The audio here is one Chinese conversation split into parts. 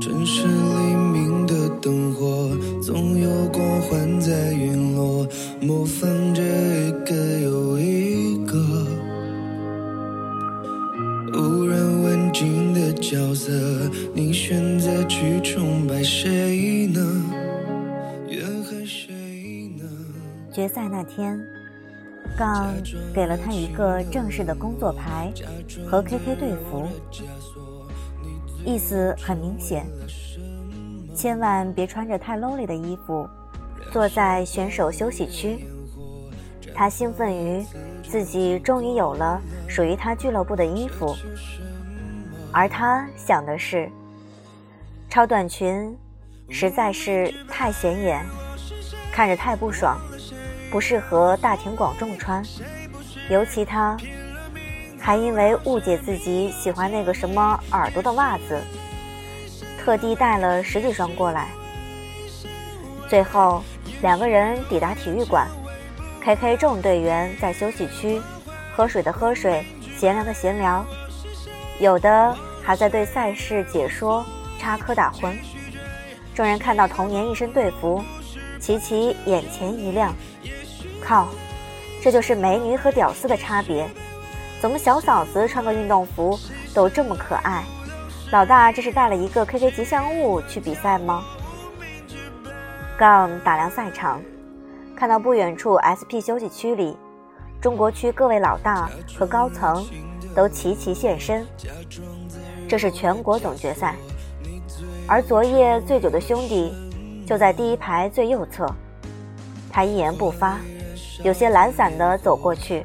城市黎明的灯火，总有光环在陨落，模仿着一个又一个无人问津的角色。你选择去崇拜谁呢？怨恨谁呢？决赛那天，杠给了他一个正式的工作牌和 KK 队服，意思很明显，千万别穿着太 lowly 的衣服，坐在选手休息区。他兴奋于自己终于有了属于他俱乐部的衣服，而他想的是，超短裙实在是太显眼，看着太不爽。不适合大庭广众穿，尤其他还因为误解自己喜欢那个什么耳朵的袜子，特地带了十几双过来。最后两个人抵达体育馆，KK 众队员在休息区喝水的喝水，闲聊的闲聊，有的还在对赛事解说插科打诨。众人看到童年一身队服，齐齐眼前一亮。靠，这就是美女和屌丝的差别。怎么小嫂子穿个运动服都这么可爱？老大这是带了一个 KK 吉祥物去比赛吗？杠打量赛场，看到不远处 SP 休息区里，中国区各位老大和高层都齐齐现身。这是全国总决赛，而昨夜醉酒的兄弟就在第一排最右侧。他一言不发。有些懒散地走过去，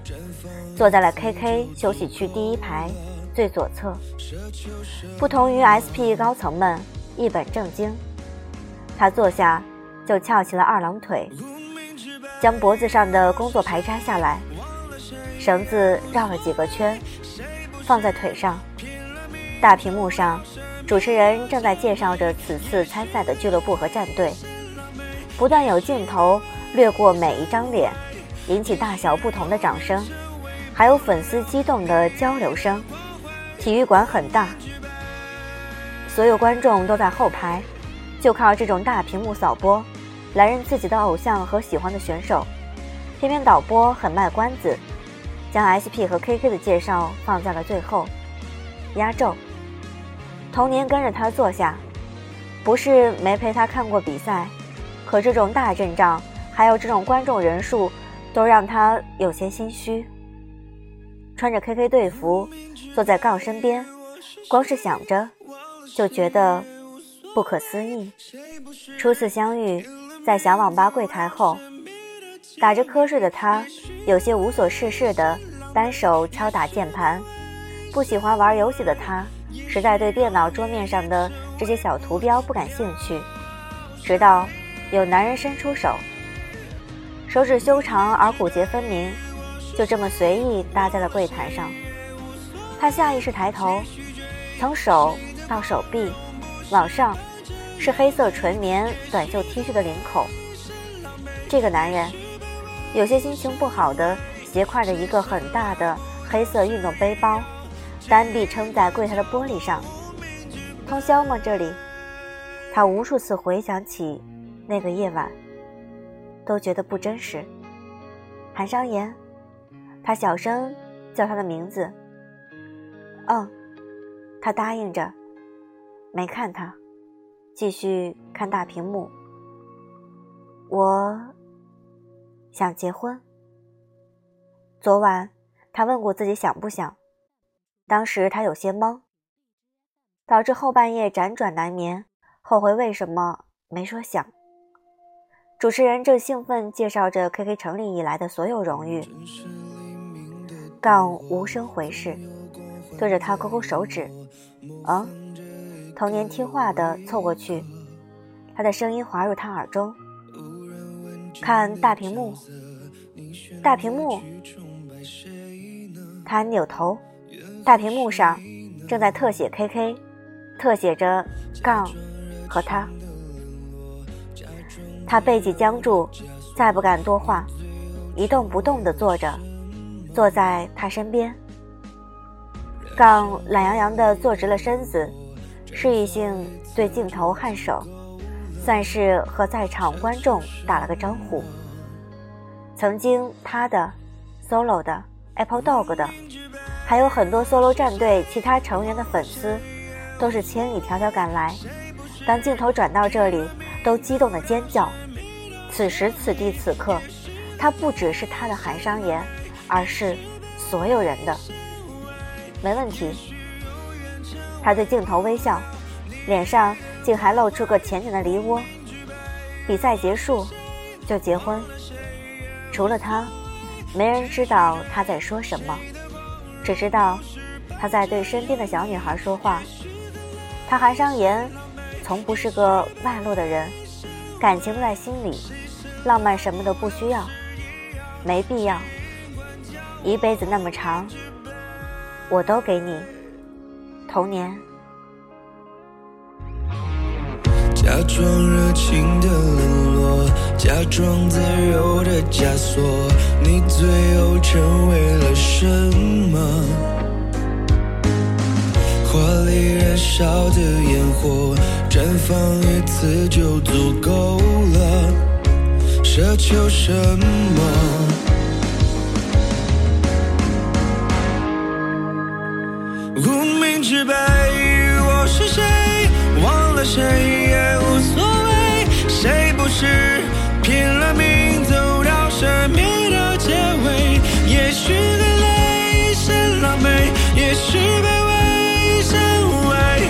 坐在了 KK 休息区第一排最左侧。不同于 SP 高层们一本正经，他坐下就翘起了二郎腿，将脖子上的工作牌摘下来，绳子绕了几个圈，放在腿上。大屏幕上，主持人正在介绍着此次参赛的俱乐部和战队，不断有镜头掠过每一张脸。引起大小不同的掌声，还有粉丝激动的交流声。体育馆很大，所有观众都在后排，就靠这种大屏幕扫播，来认自己的偶像和喜欢的选手。偏偏导播很卖关子，将 SP 和 KK 的介绍放在了最后，压轴。童年跟着他坐下，不是没陪他看过比赛，可这种大阵仗，还有这种观众人数。都让他有些心虚。穿着 KK 队服，坐在杠身边，光是想着就觉得不可思议。初次相遇在小网吧柜台后，打着瞌睡的他有些无所事事的单手敲打键盘。不喜欢玩游戏的他，实在对电脑桌面上的这些小图标不感兴趣。直到有男人伸出手。手指修长而骨节分明，就这么随意搭在了柜台上。他下意识抬头，从手到手臂，往上是黑色纯棉短袖 T 恤的领口。这个男人有些心情不好的斜挎着一个很大的黑色运动背包，单臂撑在柜台的玻璃上。通宵吗？这里？他无数次回想起那个夜晚。都觉得不真实。韩商言，他小声叫他的名字。嗯，他答应着，没看他，继续看大屏幕。我想结婚。昨晚他问过自己想不想，当时他有些懵，导致后半夜辗转难眠，后悔为什么没说想。主持人正兴奋介绍着 KK 成立以来的所有荣誉，杠无声回视，对着他勾勾手指。嗯，童年听话的凑过去，他的声音滑入他耳中。看大屏幕，大屏幕。他扭头，大屏幕上正在特写 KK，特写着杠和他。他背脊僵住，再不敢多话，一动不动地坐着，坐在他身边。杠懒洋洋地坐直了身子，示意性对镜头颔首，算是和在场观众打了个招呼。曾经他的 solo 的 Apple Dog 的，还有很多 solo 战队其他成员的粉丝，都是千里迢迢赶来。当镜头转到这里，都激动的尖叫。此时此地此刻，他不只是他的韩商言，而是所有人的。没问题。他对镜头微笑，脸上竟还露出个浅浅的梨涡。比赛结束，就结婚。除了他，没人知道他在说什么，只知道他在对身边的小女孩说话。他韩商言从不是个外露的人，感情在心里，浪漫什么都不需要，没必要。一辈子那么长，我都给你。童年。假装热情的冷落，假装自由的枷锁，你最后成为了什么？华丽燃烧的烟火，绽放一次就足够了，奢求什么？无名之辈，我是谁？忘了谁也无所谓，谁不是拼了命走到生命的结尾？也许很累，是狼狈，也许卑微，一生无畏，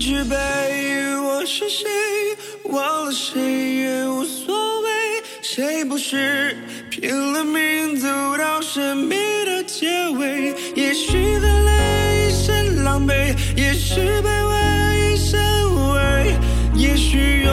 无名之辈，我是谁？忘了谁也无所谓，谁不是拼了命走到生命的结尾？也许很累，是狼狈，也许卑微，一身无畏，也许